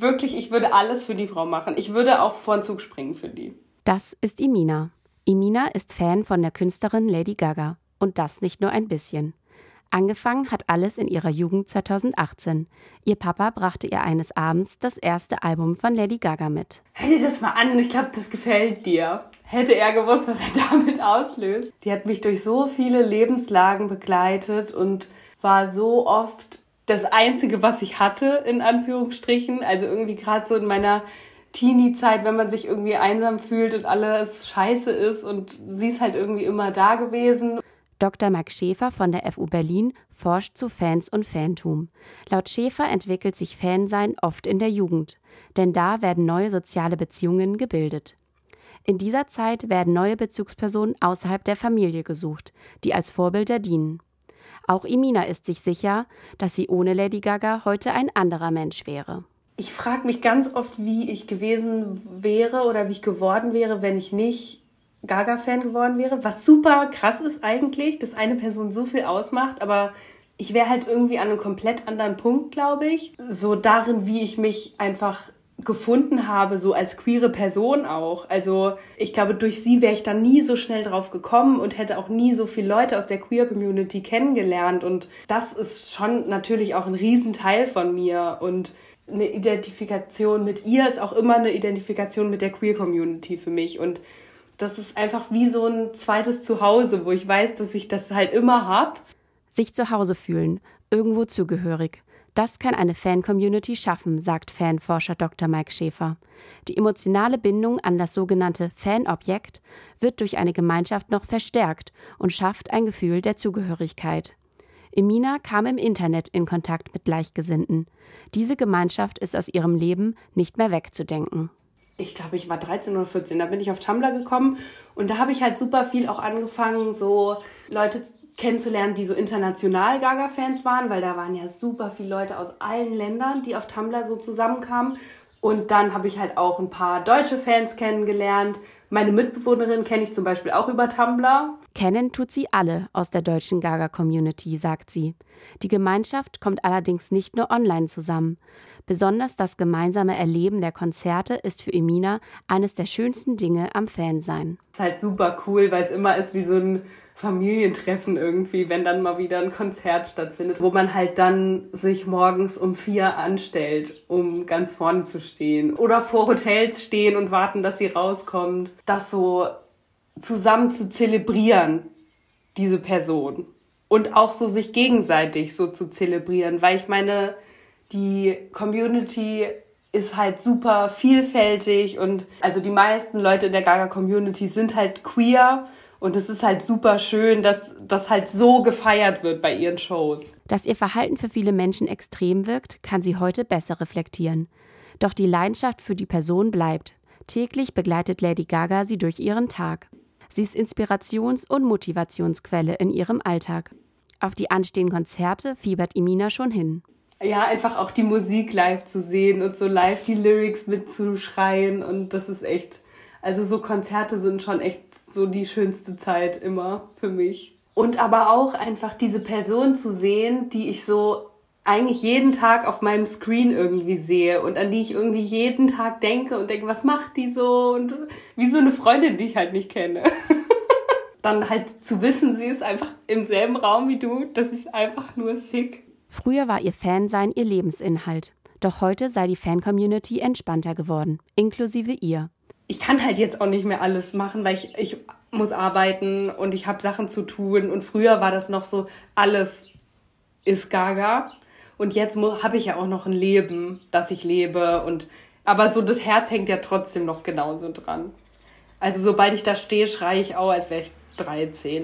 Wirklich, ich würde alles für die Frau machen. Ich würde auch vor den Zug springen für die. Das ist Imina. Imina ist Fan von der Künstlerin Lady Gaga. Und das nicht nur ein bisschen. Angefangen hat alles in ihrer Jugend 2018. Ihr Papa brachte ihr eines Abends das erste Album von Lady Gaga mit. Hör dir das mal an, ich glaube, das gefällt dir. Hätte er gewusst, was er damit auslöst. Die hat mich durch so viele Lebenslagen begleitet und war so oft das Einzige, was ich hatte, in Anführungsstrichen. Also irgendwie gerade so in meiner Teenie-Zeit, wenn man sich irgendwie einsam fühlt und alles scheiße ist und sie ist halt irgendwie immer da gewesen. Dr. Marc Schäfer von der FU Berlin forscht zu Fans und Fantum. Laut Schäfer entwickelt sich Fansein oft in der Jugend, denn da werden neue soziale Beziehungen gebildet. In dieser Zeit werden neue Bezugspersonen außerhalb der Familie gesucht, die als Vorbilder dienen. Auch Imina ist sich sicher, dass sie ohne Lady Gaga heute ein anderer Mensch wäre. Ich frage mich ganz oft, wie ich gewesen wäre oder wie ich geworden wäre, wenn ich nicht Gaga-Fan geworden wäre. Was super krass ist eigentlich, dass eine Person so viel ausmacht, aber ich wäre halt irgendwie an einem komplett anderen Punkt, glaube ich. So darin, wie ich mich einfach gefunden habe, so als queere Person auch. Also ich glaube, durch sie wäre ich dann nie so schnell drauf gekommen und hätte auch nie so viele Leute aus der Queer Community kennengelernt. Und das ist schon natürlich auch ein Riesenteil von mir. Und eine Identifikation mit ihr ist auch immer eine Identifikation mit der Queer Community für mich. Und das ist einfach wie so ein zweites Zuhause, wo ich weiß, dass ich das halt immer habe. Sich zu Hause fühlen, irgendwo zugehörig. Das kann eine Fan-Community schaffen, sagt Fanforscher Dr. Mike Schäfer. Die emotionale Bindung an das sogenannte Fanobjekt wird durch eine Gemeinschaft noch verstärkt und schafft ein Gefühl der Zugehörigkeit. Emina kam im Internet in Kontakt mit Gleichgesinnten. Diese Gemeinschaft ist aus ihrem Leben nicht mehr wegzudenken. Ich glaube, ich war 13 oder 14, da bin ich auf Tumblr gekommen und da habe ich halt super viel auch angefangen, so Leute kennenzulernen, die so international Gaga-Fans waren, weil da waren ja super viele Leute aus allen Ländern, die auf Tumblr so zusammenkamen. Und dann habe ich halt auch ein paar deutsche Fans kennengelernt. Meine Mitbewohnerin kenne ich zum Beispiel auch über Tumblr. Kennen tut sie alle aus der deutschen Gaga-Community, sagt sie. Die Gemeinschaft kommt allerdings nicht nur online zusammen. Besonders das gemeinsame Erleben der Konzerte ist für Emina eines der schönsten Dinge am Fansein. Ist halt super cool, weil es immer ist wie so ein Familientreffen irgendwie, wenn dann mal wieder ein Konzert stattfindet, wo man halt dann sich morgens um vier anstellt, um ganz vorne zu stehen. Oder vor Hotels stehen und warten, dass sie rauskommt. Das so zusammen zu zelebrieren, diese Person. Und auch so sich gegenseitig so zu zelebrieren, weil ich meine, die Community ist halt super vielfältig und also die meisten Leute in der Gaga Community sind halt queer und es ist halt super schön, dass das halt so gefeiert wird bei ihren Shows. Dass ihr Verhalten für viele Menschen extrem wirkt, kann sie heute besser reflektieren. Doch die Leidenschaft für die Person bleibt. Täglich begleitet Lady Gaga sie durch ihren Tag. Sie ist Inspirations- und Motivationsquelle in ihrem Alltag. Auf die anstehenden Konzerte fiebert Imina schon hin. Ja, einfach auch die Musik live zu sehen und so live die Lyrics mitzuschreien und das ist echt, also so Konzerte sind schon echt so die schönste Zeit immer für mich. Und aber auch einfach diese Person zu sehen, die ich so eigentlich jeden Tag auf meinem Screen irgendwie sehe und an die ich irgendwie jeden Tag denke und denke, was macht die so und wie so eine Freundin, die ich halt nicht kenne. Dann halt zu wissen, sie ist einfach im selben Raum wie du, das ist einfach nur sick. Früher war ihr Fansein ihr Lebensinhalt. Doch heute sei die Fan-Community entspannter geworden, inklusive ihr ich kann halt jetzt auch nicht mehr alles machen, weil ich, ich muss arbeiten und ich habe Sachen zu tun. Und früher war das noch so, alles ist gaga. Und jetzt habe ich ja auch noch ein Leben, das ich lebe. Und aber so das Herz hängt ja trotzdem noch genauso dran. Also sobald ich da stehe, schreie ich auch, als wäre ich 13.